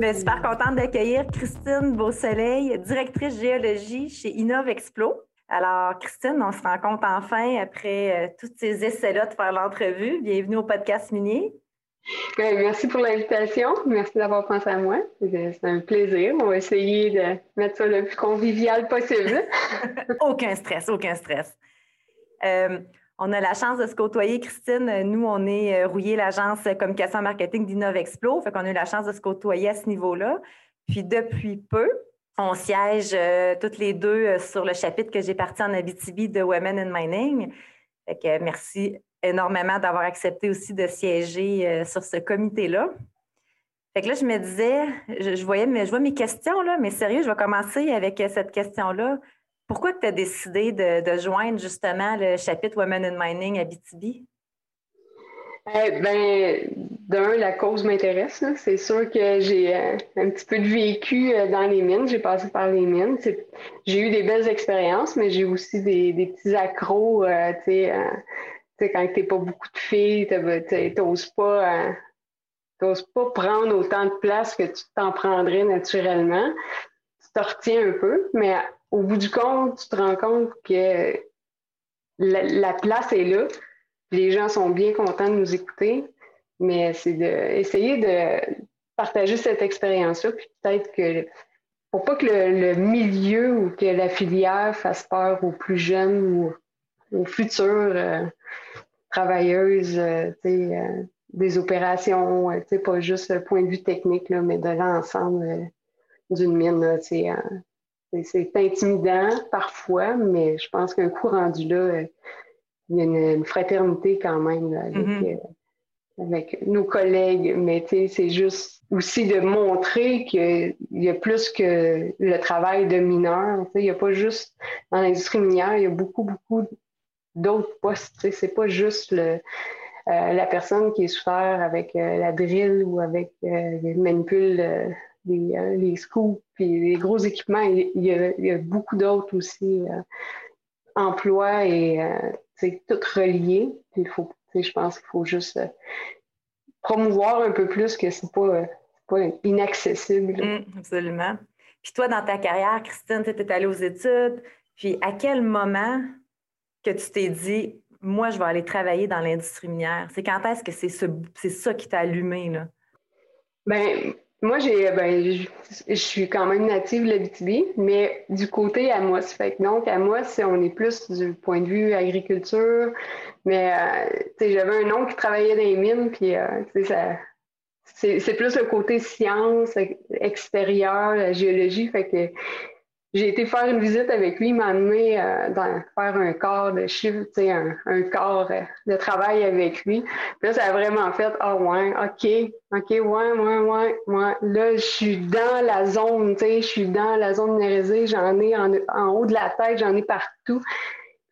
Je suis super contente d'accueillir Christine Beausoleil, directrice géologie chez Innov Explo. Alors, Christine, on se rencontre enfin après euh, tous ces essais-là de faire l'entrevue. Bienvenue au podcast minier. Ben, merci pour l'invitation. Merci d'avoir pensé à moi. C'est un plaisir. On va essayer de mettre ça le plus convivial possible. aucun stress, aucun stress. Euh, on a la chance de se côtoyer, Christine. Nous, on est euh, rouillé l'agence communication marketing d'InnovExplo. Fait qu'on a eu la chance de se côtoyer à ce niveau-là. Puis depuis peu, on siège euh, toutes les deux euh, sur le chapitre que j'ai parti en Abitibi de Women in Mining. Merci énormément d'avoir accepté aussi de siéger sur ce comité-là. Fait que là, je me disais, je, voyais, je vois mes questions, là, mais sérieux, je vais commencer avec cette question-là. Pourquoi tu as décidé de, joindre justement le chapitre Women in Mining à BTB? Eh ben, d'un, la cause m'intéresse. C'est sûr que j'ai euh, un petit peu de vécu euh, dans les mines. J'ai passé par les mines. J'ai eu des belles expériences, mais j'ai aussi des, petits accros. Euh, tu sais, quand tu n'es pas beaucoup de filles, tu n'oses pas, pas prendre autant de place que tu t'en prendrais naturellement. Tu te retiens un peu, mais au bout du compte, tu te rends compte que la, place est là. Les gens sont bien contents de nous écouter, mais c'est d'essayer de partager cette expérience-là, puis peut-être que pour pas que le, milieu ou que la filière fasse peur aux plus jeunes ou aux futures euh, travailleuses euh, euh, des opérations, pas juste le point de vue technique, là, mais de l'ensemble d'une mine. C'est intimidant parfois, mais je pense qu'un coup rendu là, euh, il y a une, fraternité quand même mm-hmm. euh, avec, nos collègues. Mais c'est juste aussi de montrer qu'il y a plus que le travail de mineur. Il n'y a pas juste dans l'industrie minière, il y a beaucoup, beaucoup d'autres postes. C'est pas juste le, euh, la personne qui est sous avec la drill ou avec les manipules les, les scoops, puis les gros équipements. Il, y a, beaucoup d'autres aussi euh, emplois et c'est euh, tout relié. il faut, je pense qu'il faut juste euh, promouvoir un peu plus que c'est pas, pas inaccessible. Mmh, absolument. Puis toi, dans ta carrière, Christine, tu es allée aux études. Puis à quel moment que tu t'es dit, moi, je vais aller travailler dans l'industrie minière? C'est quand est-ce que c'est c'est ça qui t'a allumé, là? Ben, moi, j'ai, ben, je, suis quand même native de l'Abitibi, mais du côté Amos. Fait que donc, Amos, on est plus du point de vue agriculture. Mais, euh, j'avais un oncle qui travaillait dans les mines, puis, euh, ça, c'est, c'est plus le côté science extérieure, la géologie. Fait que j'ai été faire une visite avec lui, il m'a amené euh, dans, faire un corps de sais, un, un corps euh, de travail avec lui. Puis là, ça a vraiment fait, ah oh, ouais, OK, OK, ouais, ouais, ouais, ouais. Là, je suis dans la zone, je suis dans la zone minéralisée, j'en ai en, en, haut de la tête, j'en ai partout.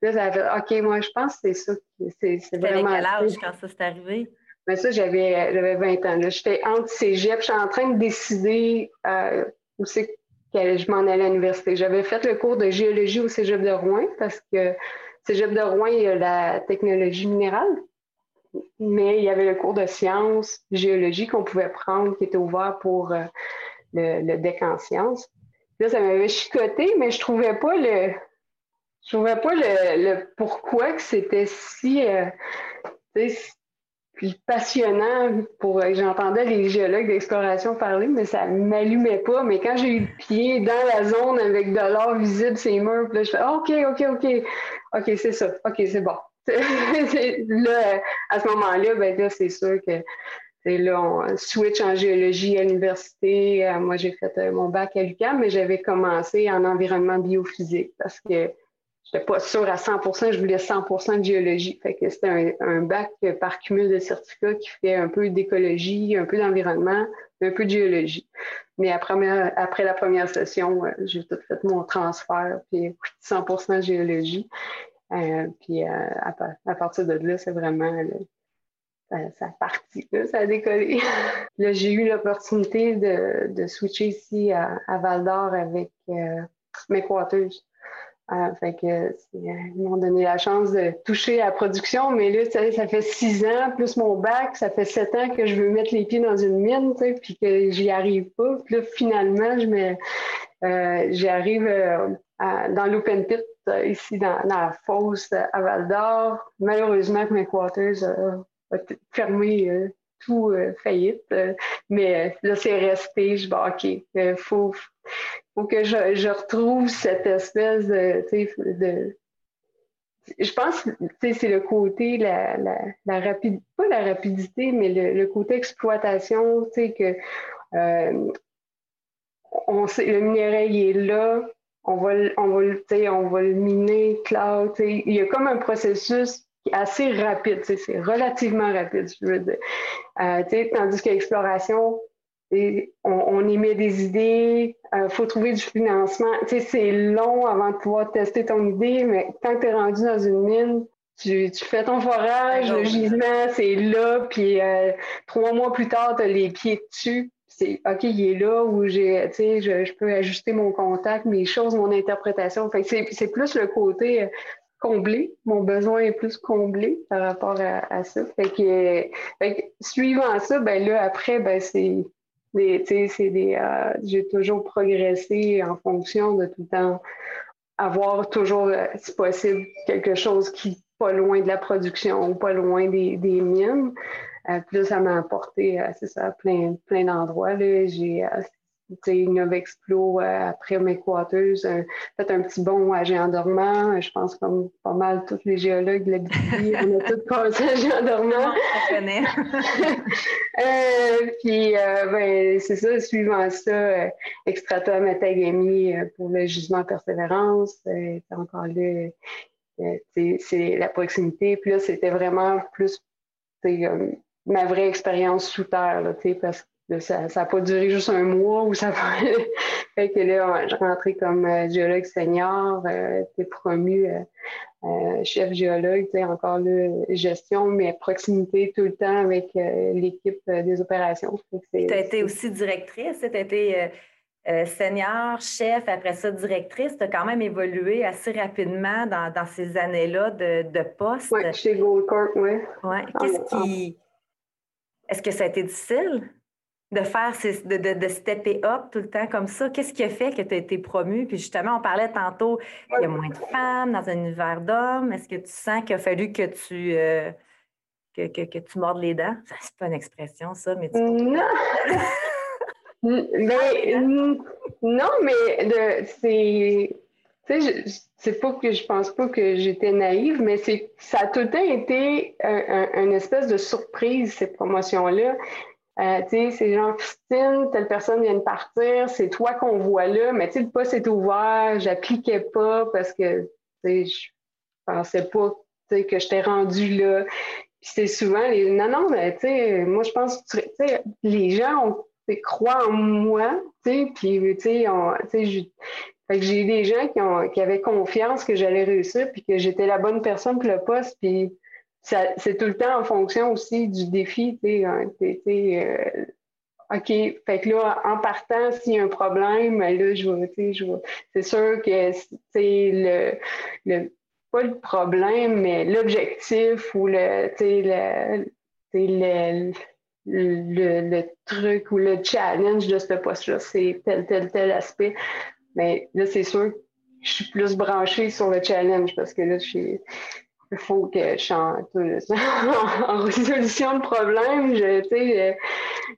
Puis là, ça a fait, OK, moi, je pense que c'est ça. C'est, vraiment. quel âge quand ça s'est arrivé? Mais ben, ça, j'avais, j'avais 20 ans. J'étais entre cégep, je suis en train de décider euh, où c'est je m'en allais à l'université. J'avais fait le cours de géologie au Cégep de Rouen parce que Cégep de Rouen, il y a la technologie minérale, mais il y avait le cours de sciences, géologie qu'on pouvait prendre qui était ouvert pour euh, le, deck en sciences. Là, ça m'avait chicoté, mais je trouvais pas le je trouvais pas le, pourquoi que c'était si euh, puis passionnant pour euh, j'entendais les géologues d'exploration parler, mais ça m'allumait pas. Mais quand j'ai eu le pied dans la zone avec de l'or visible, ces murs, là, je fais OK, OK, OK, OK, c'est ça, OK, c'est bon. là, à ce moment-là, ben là, c'est sûr que là, on switch en géologie à l'université. Euh, moi, j'ai fait euh, mon bac à l'UQAM, mais j'avais commencé en environnement biophysique parce que n'étais pas sûre à 100% je voulais 100% de géologie. Fait que c'était un, bac par cumul de certificats qui fait un peu d'écologie, un peu d'environnement, un peu de géologie. Mais après, après la première session, euh, j'ai tout fait mon transfert, puis 100% de géologie. Euh, puis euh, à, partir de là, c'est vraiment ça, partie, ça a décollé. là, j'ai eu l'opportunité de, de, switcher ici à, Val d'Or avec mes quarters. Euh, fait que, ils m'ont donné la chance de toucher à la production, mais là, ça fait six ans, plus mon bac, ça fait sept ans que je veux mettre les pieds dans une mine, puis que j'y arrive pas. Puis là, finalement, je euh, j'y arrive euh, dans l'open pit, ici dans, la fosse à Val d'Or. Malheureusement, mes quarters a fermé tout faillite. mais là, c'est resté. Je dis, OK, faut, faut que je, retrouve cette espèce de, de je pense que c'est le côté, la, la, la rapidité, pas la rapidité, mais le, côté exploitation, que euh, on sait, le minerai est là, on va, on va, on va le miner, cloud, il y a comme un processus assez rapide, c'est relativement rapide, je veux dire. Euh, tandis que l'exploration, on, émet des idées, il euh, faut trouver du financement. Tu sais, c'est long avant de pouvoir tester ton idée, mais quand tu es rendu dans une mine, tu, fais ton forage, le gisement, c'est là, puis euh, trois mois plus tard, tu as les pieds dessus. C'est OK, il est là où j'ai, tu sais, je, peux ajuster mon contact, mes choses, mon interprétation. Fait c'est plus le côté euh, comblé. Mon besoin est plus comblé par rapport à, ça. Fait que, suivant ça, ben là, après, ben c'est des, euh, j'ai toujours progressé en fonction de tout le temps avoir toujours, euh, si possible, quelque chose qui est pas loin de la production pas loin des, des mines. Euh, là, ça m'a apporté, c'est ça, plein, plein d'endroits. J'ai une Explo euh, après mes euh, fait un petit bon à Géant dormant. Je pense comme pas mal tous les géologues de la on a tous passé à Géant dormant. euh, puis ben, c'est ça, suivant ça, Extrata Matagami pour le gisement Persévérance. c'est encore là, c'est la proximité. Puis là, c'était vraiment plus ma vraie expérience sous terre, là, parce que ça n'a pas duré juste un mois ou ça fait que là, je rentrais comme euh, géologue senior, euh, promu euh, euh, chef géologue, tu encore là, gestion, mais proximité tout le temps avec l'équipe des opérations. Tu as été aussi directrice, tu as été senior, chef, après ça directrice. Tu as quand même évolué assez rapidement dans, dans ces années-là de, de poste. Oui, chez Goldcorp, oui. Ouais. Qu'est-ce qui. Est-ce que ça a été difficile? De faire, de, de, stepper up tout le temps comme ça? Qu'est-ce qui a fait que tu as été promu? Puis justement, on parlait tantôt, il y a moins de femmes dans un univers d'hommes. Est-ce que tu sens qu'il a fallu que tu, euh, que, que, tu mordes les dents? C'est pas une expression, ça, mais tu... Non! mais, non, mais c'est... Tu sais, c'est pas que je pense pas que j'étais naïve, mais c'est ça a tout le temps été une espèce de surprise, ces promotions-là. Euh, tu sais, c'est genre, Christine, telle personne vient de partir, c'est toi qu'on voit là, mais tu sais, le poste est ouvert, j'appliquais pas parce que, tu sais, je pensais pas, tu sais, que j'étais rendue là. Puis c'est souvent les, non, non, mais tu sais, moi, je pense tu sais, les gens ont, croient en moi, tu sais, puis, tu sais, fait que j'ai eu des gens qui, ont, qui avaient confiance que j'allais réussir, puis que j'étais la bonne personne pour le poste, puis c'est tout le temps en fonction aussi du défi. Tu sais, hein, euh, OK, fait que là, en partant, s'il y a un problème, ben là, je vais, c'est sûr que c'est le, le, pas le problème, mais l'objectif ou le, le, le, le, truc ou le challenge de ce poste-là, c'est tel, tel, tel aspect. Mais là, c'est sûr que je suis plus branchée sur le challenge parce que là, je suis il faut que je chante en résolution de problème. Je,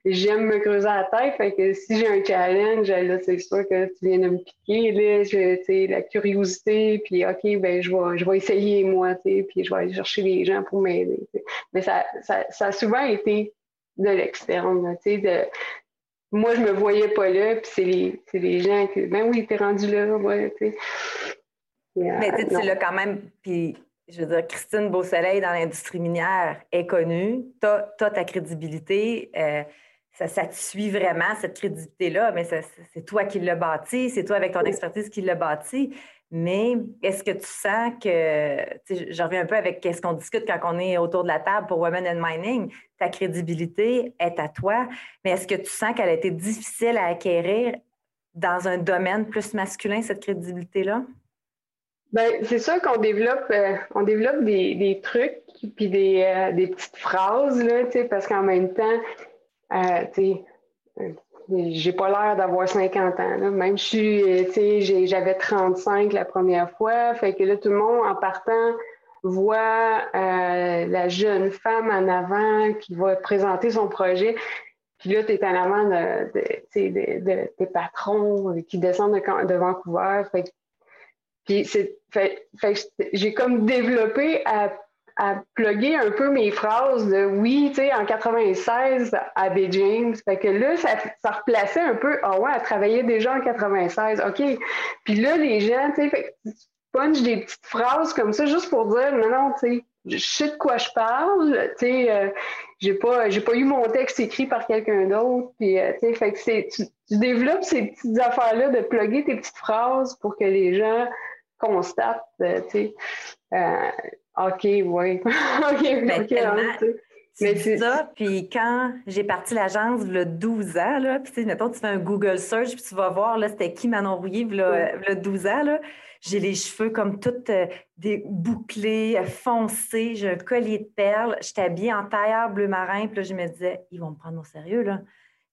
j'aime me creuser la tête. Fait que si j'ai un challenge, là, c'est sûr que tu viens de me piquer. Là, je, la curiosité, puis OK, ben je vais, je vais essayer moi, puis je vais aller chercher les gens pour m'aider. Mais ça, ça, ça, a souvent été de l'externe. De, moi, je me voyais pas là, puis c'est les, les gens qui ben oui, t'es rendu là, ouais, Mais tu sais, quand même, puis je veux dire, Christine Beausoleil dans l'industrie minière est connue, tu as, ta crédibilité, euh, ça, ça, te suit vraiment, cette crédibilité-là, mais c'est toi qui l'as bâti, c'est toi avec ton expertise qui l'as bâti. Mais est-ce que tu sens que, je reviens un peu avec ce qu'on discute quand on est autour de la table pour Women in Mining, ta crédibilité est à toi, mais est-ce que tu sens qu'elle a été difficile à acquérir dans un domaine plus masculin, cette crédibilité-là? Bien, c'est sûr qu'on développe, euh, on développe des, trucs puis des, euh, des, petites phrases, là, parce qu'en même temps, euh, j'ai pas l'air d'avoir 50 ans. Là. Même je j'avais 35 la première fois. Que là, tout le monde, en partant, voit euh, la jeune femme en avant qui va présenter son projet. Puis là, tu es en avant de, de, des patrons qui descendent de, Vancouver. Puis c'est, fait, j'ai comme développé à à plugger un peu mes phrases de oui, tu sais, en 96 à B. James. Fait que là, ça, ça replaçait un peu, ah ouais, elle travaillait déjà en 96, OK. Puis là, les gens, tu sais, tu punches des petites phrases comme ça juste pour dire, non, non, tu sais, je sais de quoi je parle, tu sais, euh, j'ai pas, j'ai pas eu mon texte écrit par quelqu'un d'autre, puis, euh, tu sais, fait que c'est, tu, développes ces petites affaires-là de plugger tes petites phrases pour que les gens constatent, euh, tu sais. OK, oui. OK, mais OK. mais c'est ça, puis quand j'ai parti l'agence, le 12 ans, là, puis mettons, tu fais un Google search, puis tu vas voir, là, c'était qui Manon Rouillé, le 12 ans, là. J'ai les cheveux comme toutes euh, des bouclés, euh, foncés, j'ai un collier de perles, j'étais habillée en tailleur bleu marin, puis là, je me disais, ils vont me prendre au sérieux, là.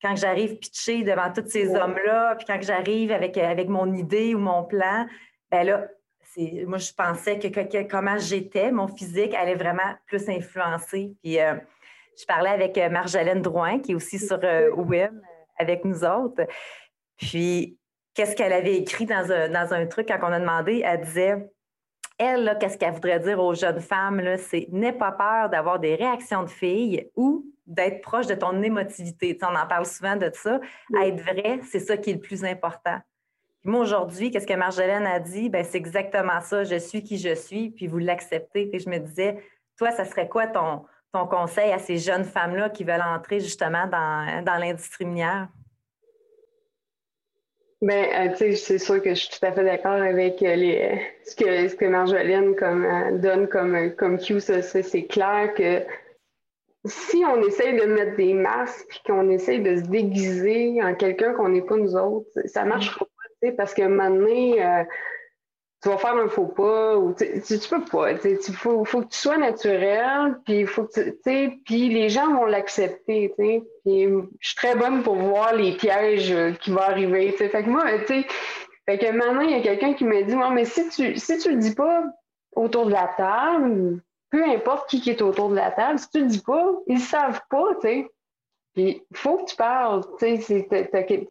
Quand j'arrive pitché devant tous ces hommes-là, puis quand j'arrive avec, euh, avec mon idée ou mon plan, ben là, moi, je pensais que, comment j'étais, mon physique allait vraiment plus influencer. Puis euh, je parlais avec euh, Marjolaine Drouin, qui est aussi sur euh, WIM avec nous autres. Puis, qu'est-ce qu'elle avait écrit dans un, truc quand on a demandé? Elle disait elle, qu'est-ce qu'elle voudrait dire aux jeunes femmes, c'est n'aie pas peur d'avoir des réactions de filles ou d'être proche de ton émotivité. on en parle souvent de ça. être vrai, c'est ça qui est le plus important moi, aujourd'hui, qu'est-ce que Marjolaine a dit? Ben, c'est exactement ça. Je suis qui je suis, puis vous l'acceptez. Puis je me disais, toi, ça serait quoi ton, ton conseil à ces jeunes femmes-là qui veulent entrer justement dans, dans l'industrie minière? Bien, euh, tu sais, c'est sûr que je suis tout à fait d'accord avec euh, les, ce, que, ce que Marjolaine comme, euh, donne comme, comme cue. C'est clair que si on essaye de mettre des masques puis qu'on essaye de se déguiser en quelqu'un qu'on n'est pas nous autres, ça ne marche pas parce que maintenant, euh, tu vas faire un faux pas ou tu, tu peux pas. Il faut, faut, que tu sois naturel, puis faut que tu puis les gens vont l'accepter. Puis je suis très bonne pour voir les pièges euh, qui vont arriver. Fait que moi, tu fait que maintenant, il y a quelqu'un qui me dit mais si tu si tu le dis pas autour de la table, peu importe qui, est autour de la table, si tu le dis pas, ils savent pas, tu sais. Puis, il faut que tu parles.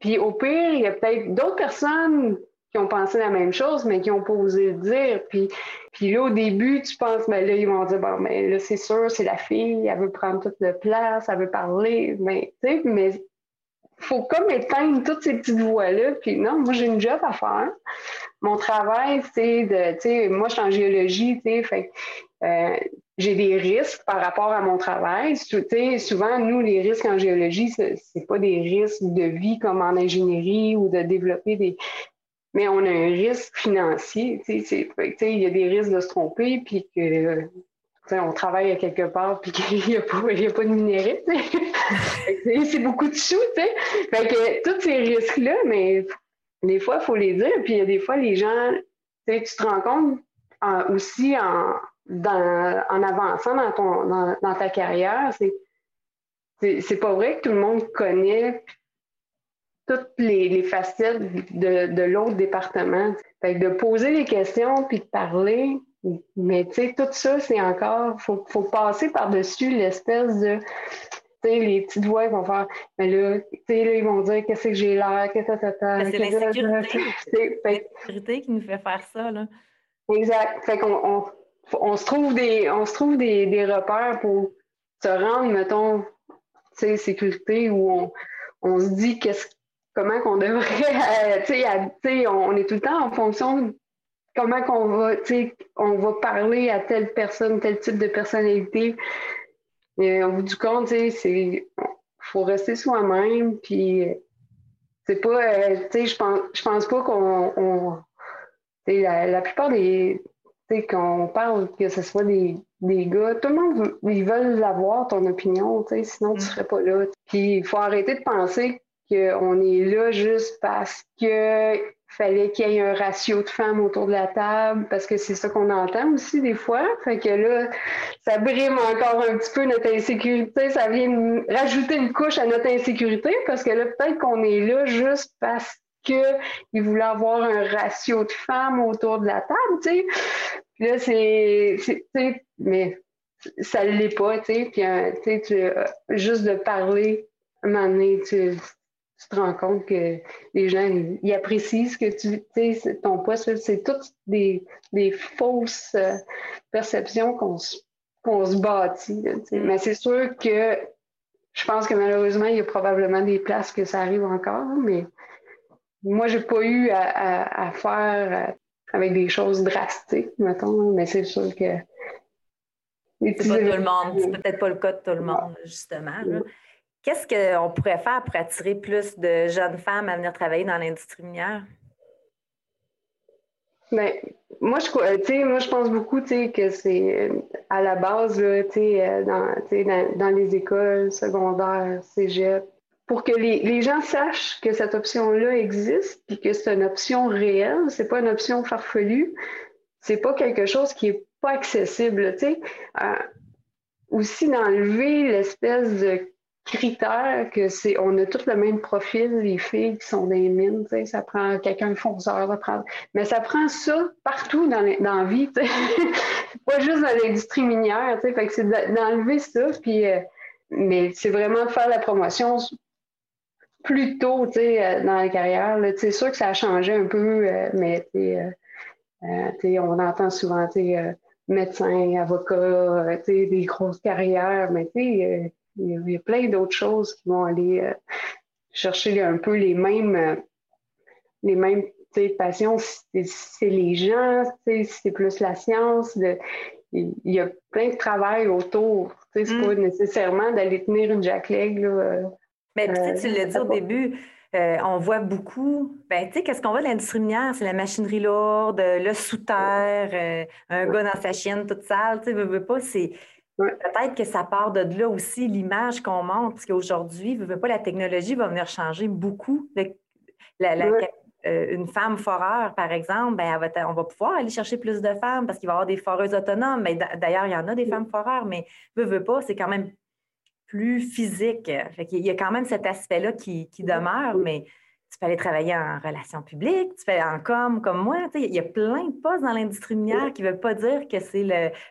Puis, au pire, il y a peut-être d'autres personnes qui ont pensé la même chose, mais qui n'ont pas osé le dire. Puis, puis là, au début, tu penses, mais ben là, ils vont dire, bon, mais là, c'est sûr, c'est la fille, elle veut prendre toute la place, elle veut parler. Mais, tu sais, mais faut comme éteindre toutes ces petites voix-là. Puis non, moi, j'ai une job à faire. Mon travail, c'est de, moi, je suis en géologie, euh, j'ai des risques par rapport à mon travail. souvent, nous, les risques en géologie, c'est pas des risques de vie comme en ingénierie ou de développer des. Mais on a un risque financier. Il y a des risques de se tromper, puis que on travaille à quelque part puis qu'il n'y a, pas, de minerai. c'est beaucoup de sous. Fait que tous ces risques-là, mais des fois, il faut les dire. Puis il y a des fois, les gens, tu te rends compte aussi en, en avançant dans, ton, dans, ta carrière, c'est, c'est, pas vrai que tout le monde connaît toutes les, facettes de, l'autre département. Fait de poser les questions puis de parler, mais tu sais, tout ça, c'est encore, faut, faut passer par-dessus l'espèce de, tu les petites voix vont faire, mais là, tu ils vont dire qu'est-ce que j'ai l'air, qu'est-ce que ça l'insécurité. C'est l'insécurité qui nous fait faire ça, là. Exact. Fait qu'on on se trouve des, on se trouve des, des repères pour se rendre, mettons, sécurité où on, on se dit qu'est-ce comment qu'on devrait, tu sais, on est tout le temps en fonction comment qu'on va, on va parler à telle personne, tel type de personnalité. Et au bout du compte, c'est faut rester soi-même, puis c'est pas, euh, tu sais, je pense, je pense pas qu'on, la, la plupart des, tu sais, quand on parle que ce soit des, des gars, tout le monde, ils veulent avoir ton opinion, tu sais, sinon tu mm. serais pas là. Puis il faut arrêter de penser qu'on est là juste parce que fallait qu'il y ait un ratio de femmes autour de la table, parce que c'est ça qu'on entend aussi des fois. Fait que là, ça brime encore un petit peu notre insécurité, ça vient rajouter une couche à notre insécurité, parce que là, peut-être qu'on est là juste parce qu'ils voulaient avoir un ratio de femmes autour de la table, tu sais. Puis là, c'est, mais ça ne l'est pas, tu sais. Puis, euh, tu euh, juste de parler, à un moment donné, tu, tu te rends compte que les gens, ils, apprécient ce que tu sais, ton poste. C'est toutes des, des fausses euh, perceptions qu'on se, qu'on se bâtit. Mais c'est sûr que je pense que malheureusement, il y a probablement des places que ça arrive encore, mais moi, j'ai pas eu à, à, faire euh, avec des choses drastiques, mettons, mais c'est sûr que. C'est pas tout le monde, c'est peut-être pas le cas de tout le monde, justement. Là. Qu'est-ce qu'on pourrait faire pour attirer plus de jeunes femmes à venir travailler dans l'industrie minière? Bien, moi, je, euh, moi, je pense beaucoup que c'est euh, à la base, là, euh, dans, dans, les écoles secondaires, cégep, pour que les, les, gens sachent que cette option-là existe et que c'est une option réelle, c'est pas une option farfelue, c'est pas quelque chose qui est pas accessible. Aussi d'enlever l'espèce de critères que c'est on a tous le même profil, les filles qui sont des mines, ça prend quelqu'un de fonceur, ça prend, mais ça prend ça partout dans, dans la vie, pas juste dans l'industrie minière, fait que c'est d'enlever ça, puis euh, mais c'est vraiment de faire la promotion plus tôt euh, dans la carrière. C'est sûr que ça a changé un peu, euh, mais on entend souvent médecin, avocat, des grosses carrières, mais tu il y a plein d'autres choses qui vont aller euh, chercher un peu les mêmes, euh, les mêmes passions. C'est les gens, c'est plus la science. il y a plein de travail autour. C'est mm. pas nécessairement d'aller tenir une jackleg. Euh, Mais tu l'as dit au début, on voit beaucoup, ben, tu sais, qu'est-ce qu'on voit de l'industrie minière? C'est la machinerie lourde, le sous-terre, un gars dans sa chienne toute sale, tu sais, veux pas, c'est Peut-être que ça part de là aussi, l'image qu'on montre, parce qu'aujourd'hui, pas, la technologie va venir changer beaucoup. Euh, une femme foreur, par exemple, ben, on va pouvoir aller chercher plus de femmes parce qu'il va y avoir des foreuses autonomes. Mais d'ailleurs, il y en a des femmes foreurs, mais veut, veut pas, c'est quand même plus physique. il y a quand même cet aspect-là qui, qui demeure, mais tu peux aller travailler en relations publiques, tu fais en com comme moi. Il y a plein de postes dans l'industrie minière qui ne veulent pas dire que c'est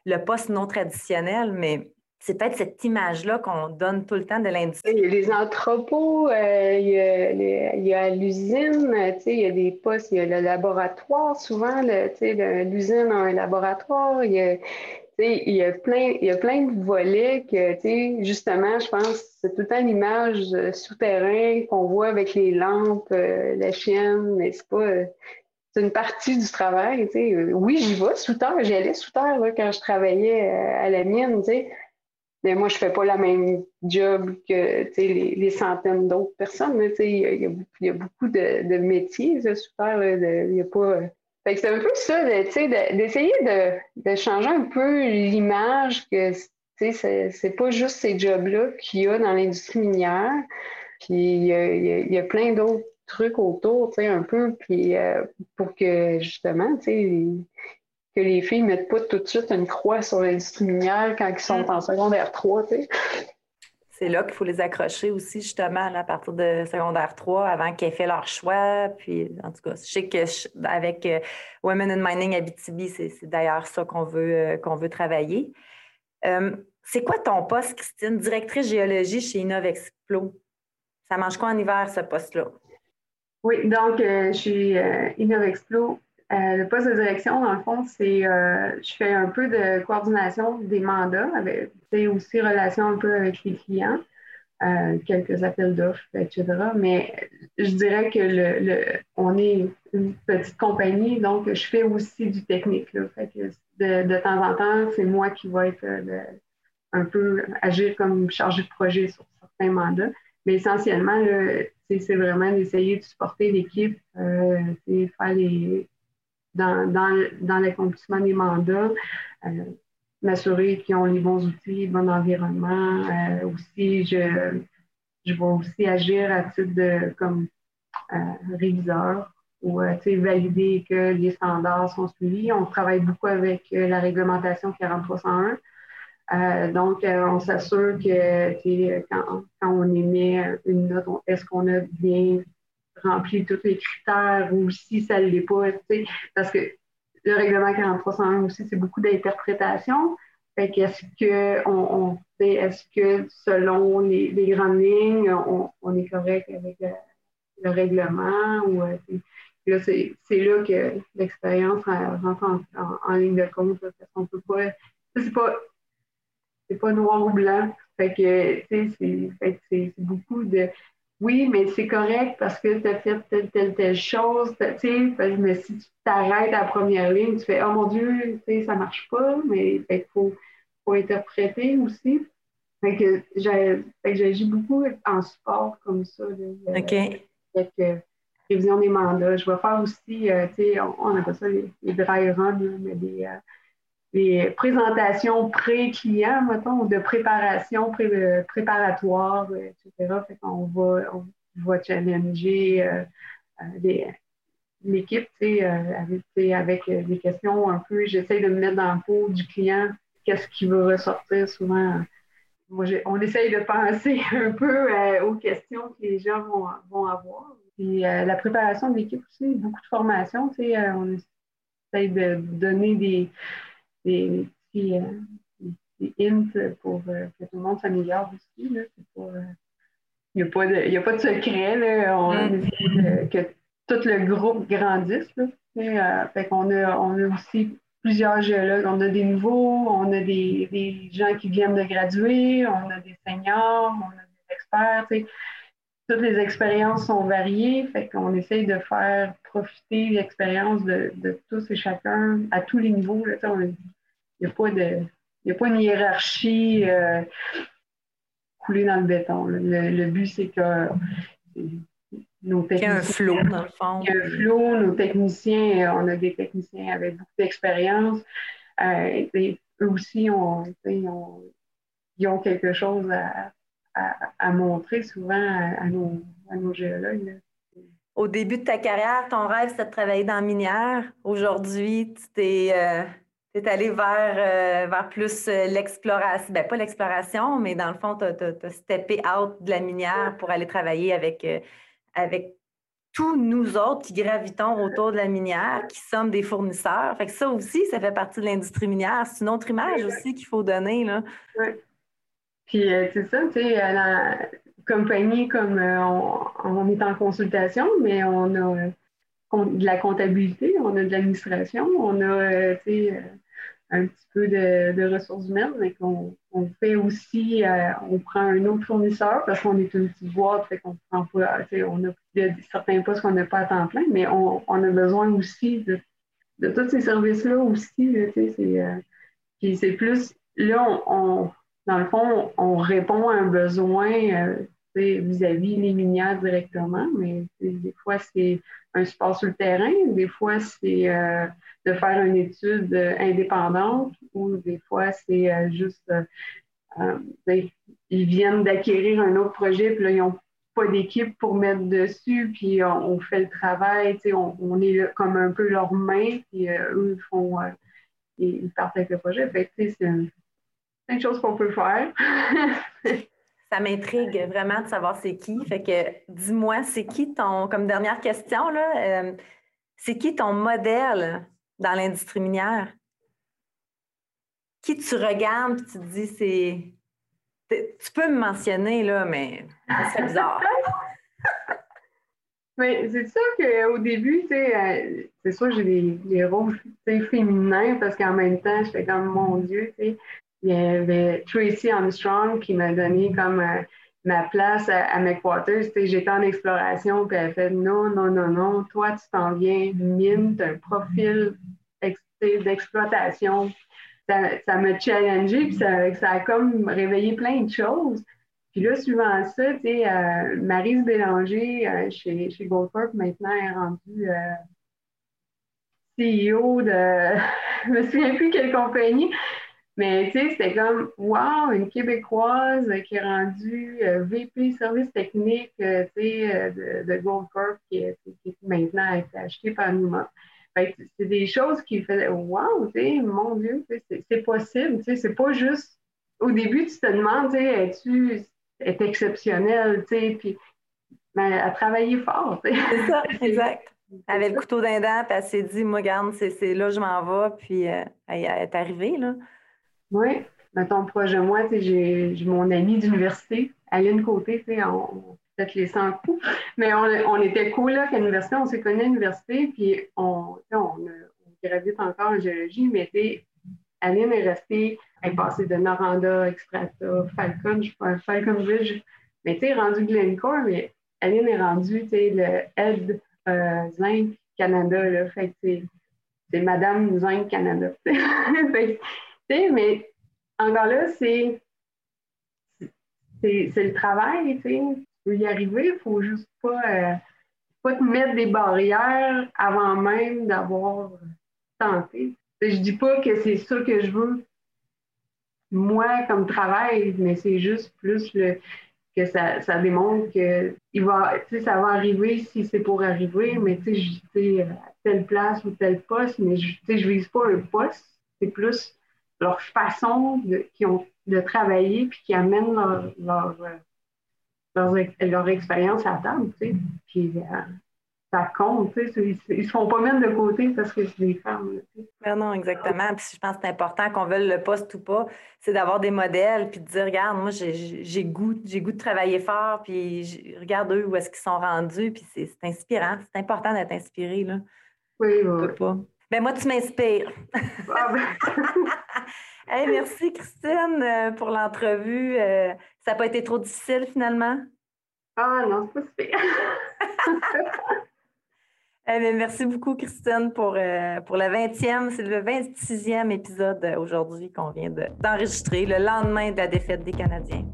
le, poste non traditionnel, mais c'est peut-être cette image-là qu'on donne tout le temps de l'industrie. Il y a les entrepôts, euh, il, y a, l'usine, il y a des postes, il y a le laboratoire. Souvent, l'usine a un laboratoire. Il y a, il y a plein, il y a plein de volets que, justement, je pense, c'est tout le temps l'image souterrain qu'on voit avec les lampes, euh, la chienne, mais c'est pas, euh, c'est une partie du travail, Oui, j'y vais sous terre, j'y allais sous terre, quand je travaillais euh, à la mine, Mais moi, je fais pas la même job que, les, centaines d'autres personnes, il y, a beaucoup de, métiers, sous terre, il y a pas, c'est un peu ça, d'essayer de, changer un peu l'image que c'est pas juste ces jobs-là qu'il y a dans l'industrie minière. Puis il y a, plein d'autres trucs autour, un peu, puis euh, pour que justement, que les filles ne mettent pas tout de suite une croix sur l'industrie minière quand ils sont mm. en secondaire 3, c'est là qu'il faut les accrocher aussi, justement, à partir de secondaire 3, avant qu'ils aient fait leur choix. Puis, en tout cas, je sais qu'avec euh, Women in Mining Abitibi, c'est d'ailleurs ça qu'on veut, euh, veut travailler. Euh, c'est quoi ton poste, Christine, directrice géologie chez Innovexplo? Ça mange quoi en hiver, ce poste-là? Oui, donc, je suis Innovexplo euh, le poste de direction, dans le fond, c'est euh, je fais un peu de coordination des mandats, avec aussi relation un peu avec les clients. euh, quelques appels d'offres, etc. Mais je dirais que le, on est une petite compagnie, donc je fais aussi du technique. Fait que de, temps en temps, c'est moi qui vais être un peu agir comme chargé de projet sur certains mandats. Mais essentiellement, c'est vraiment d'essayer de supporter l'équipe, faire les, dans, dans, l'accomplissement des mandats, euh, m'assurer qu'ils ont les bons outils, le bon environnement. Euh, aussi, je, je vais aussi agir à titre de comme euh, réviseur ou valider que les standards sont suivis. On travaille beaucoup avec la réglementation 4301. Euh, donc, on s'assure que quand, quand, on émet une note, est-ce qu'on a bien rempli tous les critères ou si ça ne l'est pas, parce que le règlement 4301 aussi, c'est beaucoup d'interprétation. Fait qu'est-ce que on, est-ce que selon les, grandes lignes, on, est correct avec le, règlement ou euh, là, c'est, là que l'expérience rentre en, ligne de compte parce qu'on peut pas. C'est pas c'est pas noir ou blanc. Fait que c'est beaucoup de oui, mais c'est correct parce que tu as fait telle, telle, telle chose. Mais si tu t'arrêtes à la première ligne, tu fais Oh mon Dieu, ça marche pas, mais il faut, faut interpréter aussi. Fait que j'agis beaucoup en sport comme ça. OK. Avec euh, révision des mandats. Je vais faire aussi, euh, tu sais, on, appelle ça les, dry runs, mais des, euh, les présentations pré-client, mettons, de préparation pré préparatoire, etc. Fait va, on va challenger euh, euh, l'équipe, euh, avec, avec des questions un peu, j'essaie de me mettre dans le pot du client, qu'est-ce qui va ressortir souvent. Moi, on essaye de penser un peu aux questions que les gens vont, vont avoir. Et la préparation de l'équipe aussi, beaucoup de formation, on essaye de donner des, des, petits, euh, hints pour euh, que tout le monde s'améliore aussi. Là. Euh, il n'y a, pas de, a pas de secret. Là. On mm. essaie que tout le groupe grandisse. Là. fait qu'on a, on a aussi plusieurs géologues. On a des nouveaux, on a des, des, gens qui viennent de graduer, on a des seniors, on a des experts. Toutes les expériences sont variées, fait qu'on essaye de faire profiter l'expérience de, de, tous et chacun à tous les niveaux. Il n'y a pas de. Il a pas une hiérarchie euh, coulée dans le béton. Le, but, c'est que nos techniciens. Il y a un flot, dans le fond. Il y a un flot. Nos techniciens, euh, on a des techniciens avec beaucoup d'expérience. Euh, eux aussi, ils ont quelque chose à, montrer souvent à, nos, à nos géologues. Au début de ta carrière, ton rêve, c'était de travailler dans la minière. Aujourd'hui, tu t'es es allé vers, euh, vers plus euh, l'exploration, ben pas l'exploration, mais dans le fond, tu as, steppé out de la minière pour aller travailler avec, euh, avec tous nous autres qui gravitons autour de la minière, qui sommes des fournisseurs. Fait que ça aussi, ça fait partie de l'industrie minière. C'est une autre image aussi qu'il faut donner. Là. Oui. Puis c'est ça, tu sais, la compagnie, comme on, on, est en consultation, mais on a de la comptabilité, on a de l'administration, on a, tu sais, un petit peu de, ressources humaines, mais qu'on on fait aussi, euh, on prend un autre fournisseur parce qu'on est une petite boîte, fait qu'on prend pas, on a certains postes qu'on n'a pas à temps plein, mais on, a besoin aussi de, tous ces services-là aussi. euh, puis c'est plus, là, on, dans le fond, on répond à un besoin euh, vis-à-vis les minières directement, mais des fois, c'est un support sur le terrain, des fois, c'est de faire une étude euh, indépendante ou des fois, c'est euh, juste, euh, ils viennent d'acquérir un autre projet, puis là, ils n'ont pas d'équipe pour mettre dessus, puis on, fait le travail, on, on est comme un peu leurs mains, puis eux, ils font, ils partent avec le projet. C'est chose qu'on peut faire. ça m'intrigue vraiment de savoir c'est qui. Fait que dis-moi, c'est qui ton, comme dernière question, là, c'est qui ton modèle dans l'industrie minière? Qui tu regardes et tu te dis, c'est. Tu peux me mentionner, là, mais c'est bizarre. Mais c'est sûr qu'au début, euh, c'est sûr que j'ai des, des rôles féminins parce qu'en même temps, je fais comme mon Dieu, tu sais. Il y avait Tracy Armstrong qui m'a donné comme euh, ma place à, à. J'étais en exploration, puis elle fait non, non, non, non, toi, tu t'en viens mine, tu un profil d'exploitation. Ça, m'a challengé, puis ça, a comme réveillé plein de choses. Puis là, suivant ça, tu sais, euh, Marise Bélanger euh, chez, chez Goldcorp maintenant est rendue CEO de, je me souviens plus quelle compagnie, mais tu sais, c'était comme, wow, une Québécoise qui est rendue euh, VP service technique, euh, euh, de, de Goldcorp qui, qui, maintenant a été achetée par nous. c'est des choses qui faisaient, wow, tu sais, mon Dieu, c'est possible, tu sais, c'est pas juste, au début, tu te demandes, tu sais, es-tu est sais, puis mais elle a travaillé fort, tu sais. C'est ça, exact. Elle avait le couteau d'un dent, puis elle s'est dit, moi, regarde, c'est là, je m'en vais, puis elle, est arrivée, là. Oui. Mettons, proche de moi, j'ai mon amie d'université, Aline Côté, on peut-être les 100 coups, mais on, on, était là, qu'à l'université, on s'est connus à l'université, puis on, on, on, gravite encore en géologie, mais Aline est restée, elle est passée de Noranda, Extrata, Falcon, je sais Falcon Ridge, mais tu sais, rendue Glencore, mais Aline est rendue, le aide euh, Zinc Canada, là, fait c'est Madame Zinc Canada. mais encore là, c'est le travail, tu sais. Tu y arriver, il faut juste pas, euh, pas te mettre des barrières avant même d'avoir tenté. Je dis pas que c'est ça que je veux, moi, comme travail, mais c'est juste plus le, que ça, ça démontre que il va, ça va arriver si c'est pour arriver, mais tu sais, à telle place ou tel poste, mais je ne vise pas un poste, c'est plus leur façon de, qui ont, de travailler puis qui amènent leur, leur, leur, leur expérience à table, tu sais. Puis euh, ça compte, tu sais. Ils ne se font pas mettre de côté parce que c'est des femmes. Non, exactement. Puis je pense que c'est important qu'on veuille le poste ou pas, c'est d'avoir des modèles puis de dire, regarde, moi, j'ai goût, goût de travailler fort, puis regarde eux où est-ce qu'ils sont rendus, puis c'est inspirant. C'est important d'être inspiré, là. Oui, oui. Pas. Ben moi, tu m'inspires. Ah, ben. merci, Christine, euh, pour l'entrevue. Euh, ça n'a pas été trop difficile, finalement? Ah non, c'est pas super. Eh merci beaucoup, Christine, pour, euh, pour le 20e, c'est le 26e épisode aujourd'hui qu'on vient d'enregistrer, le lendemain de la défaite des Canadiens.